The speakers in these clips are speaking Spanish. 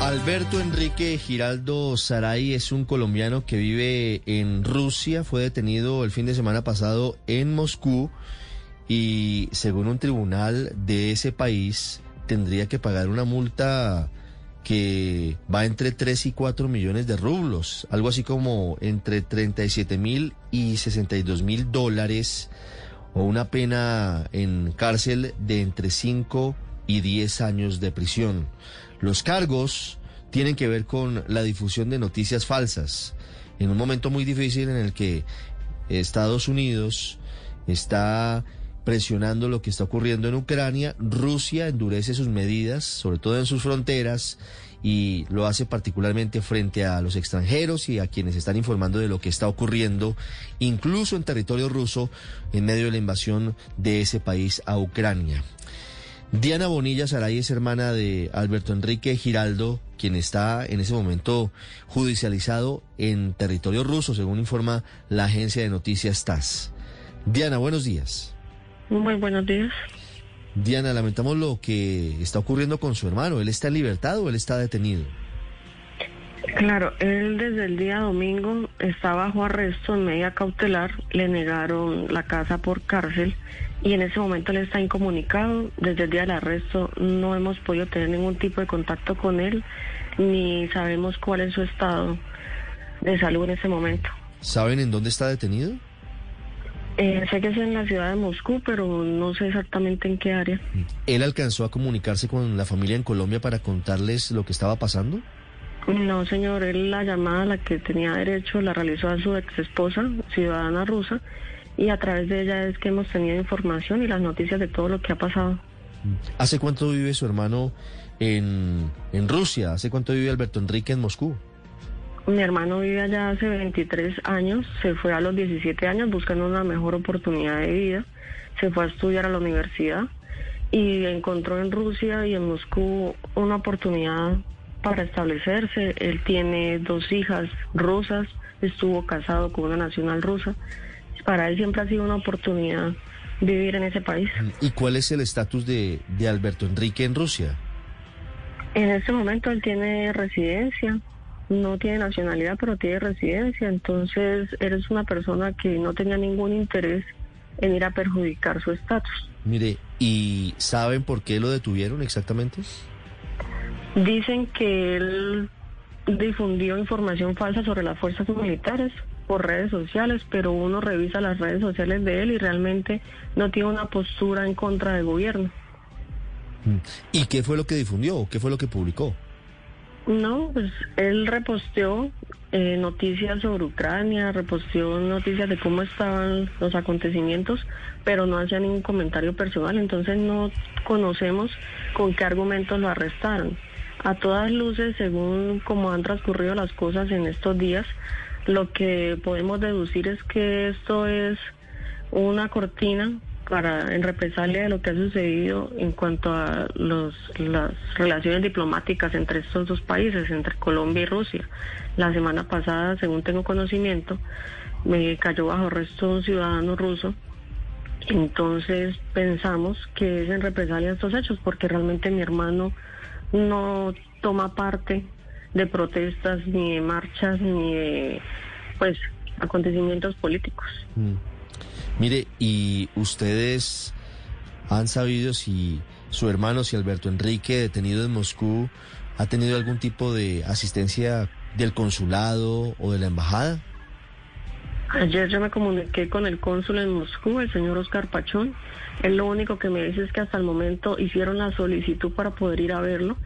Alberto Enrique Giraldo Saray es un colombiano que vive en Rusia, fue detenido el fin de semana pasado en Moscú y según un tribunal de ese país tendría que pagar una multa que va entre 3 y 4 millones de rublos, algo así como entre 37 mil y 62 mil dólares o una pena en cárcel de entre 5 y 10 años de prisión. Los cargos tienen que ver con la difusión de noticias falsas en un momento muy difícil en el que Estados Unidos está presionando lo que está ocurriendo en Ucrania, Rusia endurece sus medidas, sobre todo en sus fronteras, y lo hace particularmente frente a los extranjeros y a quienes están informando de lo que está ocurriendo, incluso en territorio ruso, en medio de la invasión de ese país a Ucrania. Diana Bonilla Saray es hermana de Alberto Enrique Giraldo, quien está en ese momento judicializado en territorio ruso, según informa la agencia de noticias TAS. Diana, buenos días. Muy buenos días. Diana, lamentamos lo que está ocurriendo con su hermano. ¿Él está en libertad o él está detenido? Claro, él desde el día domingo está bajo arresto en media cautelar, le negaron la casa por cárcel y en ese momento él está incomunicado. Desde el día del arresto no hemos podido tener ningún tipo de contacto con él ni sabemos cuál es su estado de salud en ese momento. ¿Saben en dónde está detenido? Eh, sé que es en la ciudad de Moscú, pero no sé exactamente en qué área. ¿Él alcanzó a comunicarse con la familia en Colombia para contarles lo que estaba pasando? No, señor, él la llamada a la que tenía derecho la realizó a su ex esposa, ciudadana rusa, y a través de ella es que hemos tenido información y las noticias de todo lo que ha pasado. ¿Hace cuánto vive su hermano en, en Rusia? ¿Hace cuánto vive Alberto Enrique en Moscú? Mi hermano vive allá hace 23 años, se fue a los 17 años buscando una mejor oportunidad de vida, se fue a estudiar a la universidad y encontró en Rusia y en Moscú una oportunidad para establecerse. Él tiene dos hijas rusas, estuvo casado con una nacional rusa. Para él siempre ha sido una oportunidad vivir en ese país. ¿Y cuál es el estatus de, de Alberto Enrique en Rusia? En este momento él tiene residencia, no tiene nacionalidad, pero tiene residencia. Entonces, eres una persona que no tenía ningún interés en ir a perjudicar su estatus. Mire, ¿y saben por qué lo detuvieron exactamente? Dicen que él difundió información falsa sobre las fuerzas militares por redes sociales, pero uno revisa las redes sociales de él y realmente no tiene una postura en contra del gobierno. ¿Y qué fue lo que difundió? ¿Qué fue lo que publicó? No, pues él reposteó eh, noticias sobre Ucrania, reposteó noticias de cómo estaban los acontecimientos, pero no hacía ningún comentario personal, entonces no conocemos con qué argumentos lo arrestaron. A todas luces, según cómo han transcurrido las cosas en estos días, lo que podemos deducir es que esto es una cortina para en represalia de lo que ha sucedido en cuanto a los, las relaciones diplomáticas entre estos dos países, entre Colombia y Rusia. La semana pasada, según tengo conocimiento, me cayó bajo arresto un ciudadano ruso. Entonces pensamos que es en represalia de estos hechos, porque realmente mi hermano no toma parte de protestas, ni de marchas, ni de pues acontecimientos políticos. Mm. Mire, ¿y ustedes han sabido si su hermano, si Alberto Enrique, detenido en Moscú, ha tenido algún tipo de asistencia del consulado o de la embajada? Ayer yo me comuniqué con el cónsul en Moscú, el señor Oscar Pachón. Él lo único que me dice es que hasta el momento hicieron la solicitud para poder ir a verlo,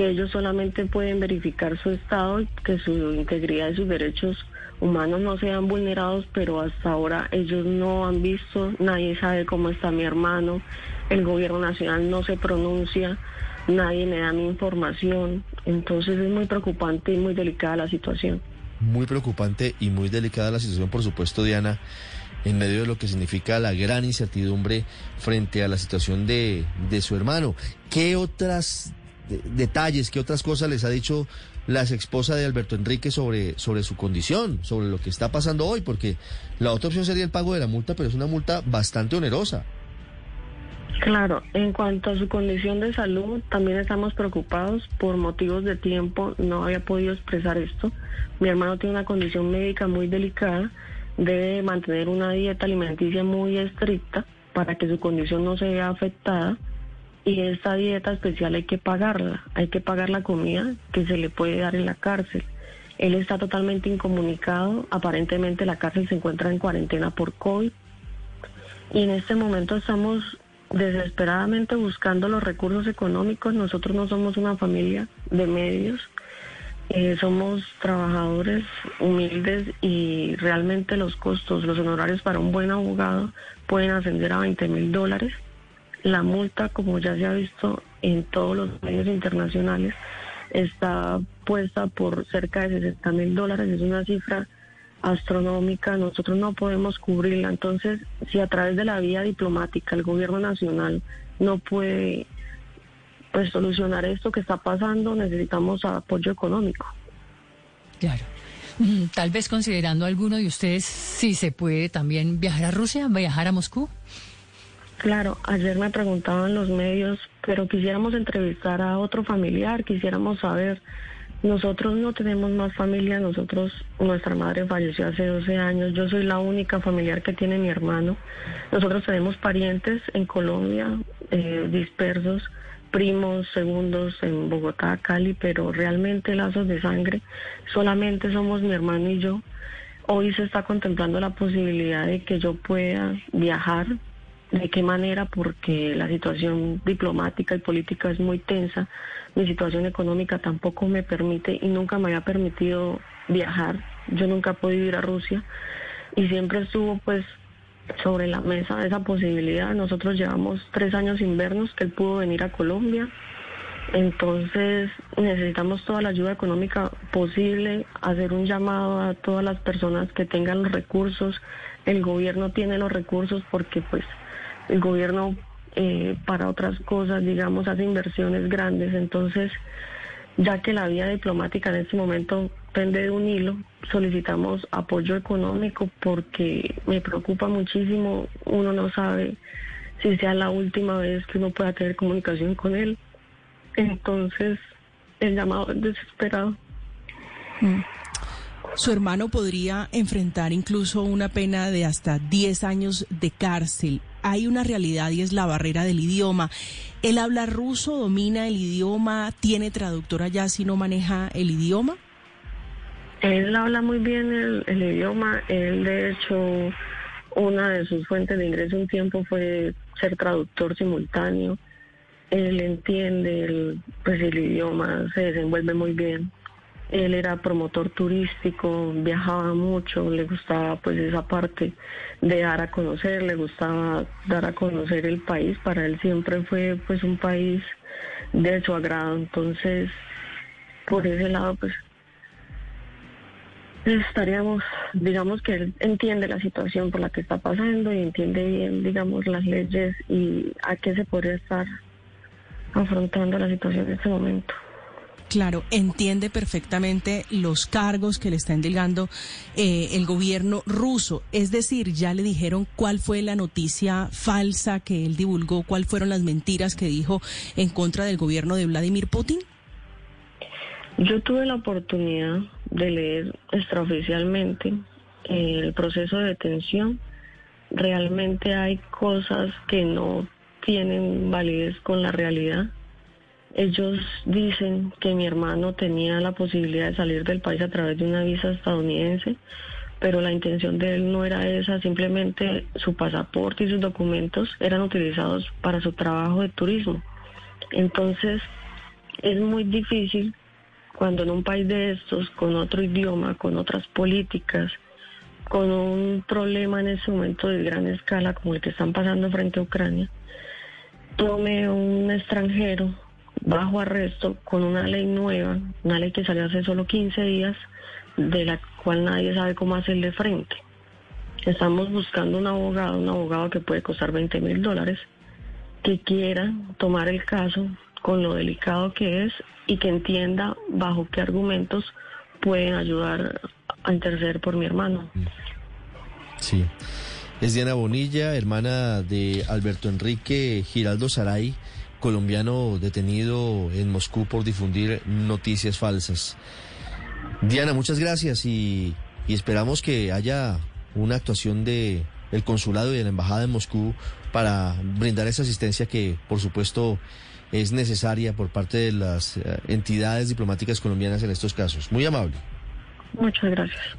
que ellos solamente pueden verificar su estado, que su integridad y sus derechos humanos no sean vulnerados, pero hasta ahora ellos no han visto, nadie sabe cómo está mi hermano, el gobierno nacional no se pronuncia, nadie me da mi información, entonces es muy preocupante y muy delicada la situación. Muy preocupante y muy delicada la situación, por supuesto, Diana, en medio de lo que significa la gran incertidumbre frente a la situación de, de su hermano. ¿Qué otras detalles, qué otras cosas les ha dicho la ex esposa de Alberto Enrique sobre, sobre su condición, sobre lo que está pasando hoy? Porque la otra opción sería el pago de la multa, pero es una multa bastante onerosa. Claro, en cuanto a su condición de salud, también estamos preocupados por motivos de tiempo, no había podido expresar esto. Mi hermano tiene una condición médica muy delicada, debe mantener una dieta alimenticia muy estricta para que su condición no se vea afectada y esta dieta especial hay que pagarla, hay que pagar la comida que se le puede dar en la cárcel. Él está totalmente incomunicado, aparentemente la cárcel se encuentra en cuarentena por COVID y en este momento estamos desesperadamente buscando los recursos económicos. Nosotros no somos una familia de medios, eh, somos trabajadores humildes y realmente los costos, los honorarios para un buen abogado pueden ascender a 20 mil dólares. La multa, como ya se ha visto en todos los medios internacionales, está puesta por cerca de 60 mil dólares. Es una cifra astronómica, nosotros no podemos cubrirla. Entonces, si a través de la vía diplomática el gobierno nacional no puede pues solucionar esto que está pasando, necesitamos apoyo económico. Claro. Mm, tal vez considerando alguno de ustedes si se puede también viajar a Rusia, viajar a Moscú. Claro, ayer me preguntaban los medios, pero quisiéramos entrevistar a otro familiar, quisiéramos saber nosotros no tenemos más familia, nosotros, nuestra madre falleció hace 12 años, yo soy la única familiar que tiene mi hermano. Nosotros tenemos parientes en Colombia, eh, dispersos, primos, segundos en Bogotá, Cali, pero realmente lazos de sangre solamente somos mi hermano y yo. Hoy se está contemplando la posibilidad de que yo pueda viajar. ¿De qué manera? Porque la situación diplomática y política es muy tensa mi situación económica tampoco me permite y nunca me había permitido viajar. Yo nunca he podido ir a Rusia y siempre estuvo pues sobre la mesa esa posibilidad. Nosotros llevamos tres años sin vernos, que él pudo venir a Colombia. Entonces necesitamos toda la ayuda económica posible, hacer un llamado a todas las personas que tengan los recursos. El gobierno tiene los recursos porque pues el gobierno eh, para otras cosas, digamos, hace inversiones grandes. Entonces, ya que la vía diplomática en este momento pende de un hilo, solicitamos apoyo económico porque me preocupa muchísimo. Uno no sabe si sea la última vez que uno pueda tener comunicación con él. Entonces, el llamado es desesperado. Mm. Su hermano podría enfrentar incluso una pena de hasta 10 años de cárcel hay una realidad y es la barrera del idioma. ¿Él habla ruso, domina el idioma, tiene traductor allá si no maneja el idioma? Él habla muy bien el, idioma. Él, de hecho, una de sus fuentes de ingreso un tiempo fue ser traductor simultáneo. Él entiende el, pues, el idioma, se desenvuelve muy bien. Él era promotor turístico, viajaba mucho, le gustaba pues esa parte de dar a conocer, le gustaba dar a conocer el país, para él siempre fue pues un país de su agrado, entonces por ese lado pues estaríamos, digamos que él entiende la situación por la que está pasando y entiende bien, digamos, las leyes y a qué se podría estar afrontando la situación en este momento. Claro, entiende perfectamente los cargos que le está endilgando eh, el gobierno ruso. Es decir, ya le dijeron cuál fue la noticia falsa que él divulgó, cuáles fueron las mentiras que dijo en contra del gobierno de Vladimir Putin. Yo tuve la oportunidad de leer extraoficialmente eh, el proceso de detención. Realmente hay cosas que no tienen validez con la realidad ellos dicen que mi hermano tenía la posibilidad de salir del país a través de una visa estadounidense, pero la intención de él no era esa, simplemente su pasaporte y sus documentos eran utilizados para su trabajo de turismo. Entonces, es muy difícil cuando en un país de estos, con otro idioma, con otras políticas, con un problema en ese momento de gran escala como el que están pasando frente a Ucrania, tome un extranjero bajo arresto con una ley nueva, una ley que salió hace solo 15 días, de la cual nadie sabe cómo hacerle frente. Estamos buscando un abogado, un abogado que puede costar 20 mil dólares, que quiera tomar el caso con lo delicado que es y que entienda bajo qué argumentos pueden ayudar a interceder por mi hermano. Sí. Es Diana Bonilla, hermana de Alberto Enrique Giraldo Saray, colombiano detenido en Moscú por difundir noticias falsas. Diana, muchas gracias y, esperamos que haya una actuación de el consulado y de la embajada en Moscú para brindar esa asistencia que, por supuesto, es necesaria por parte de las eh, entidades diplomáticas colombianas en estos casos. Muy amable. Muchas gracias.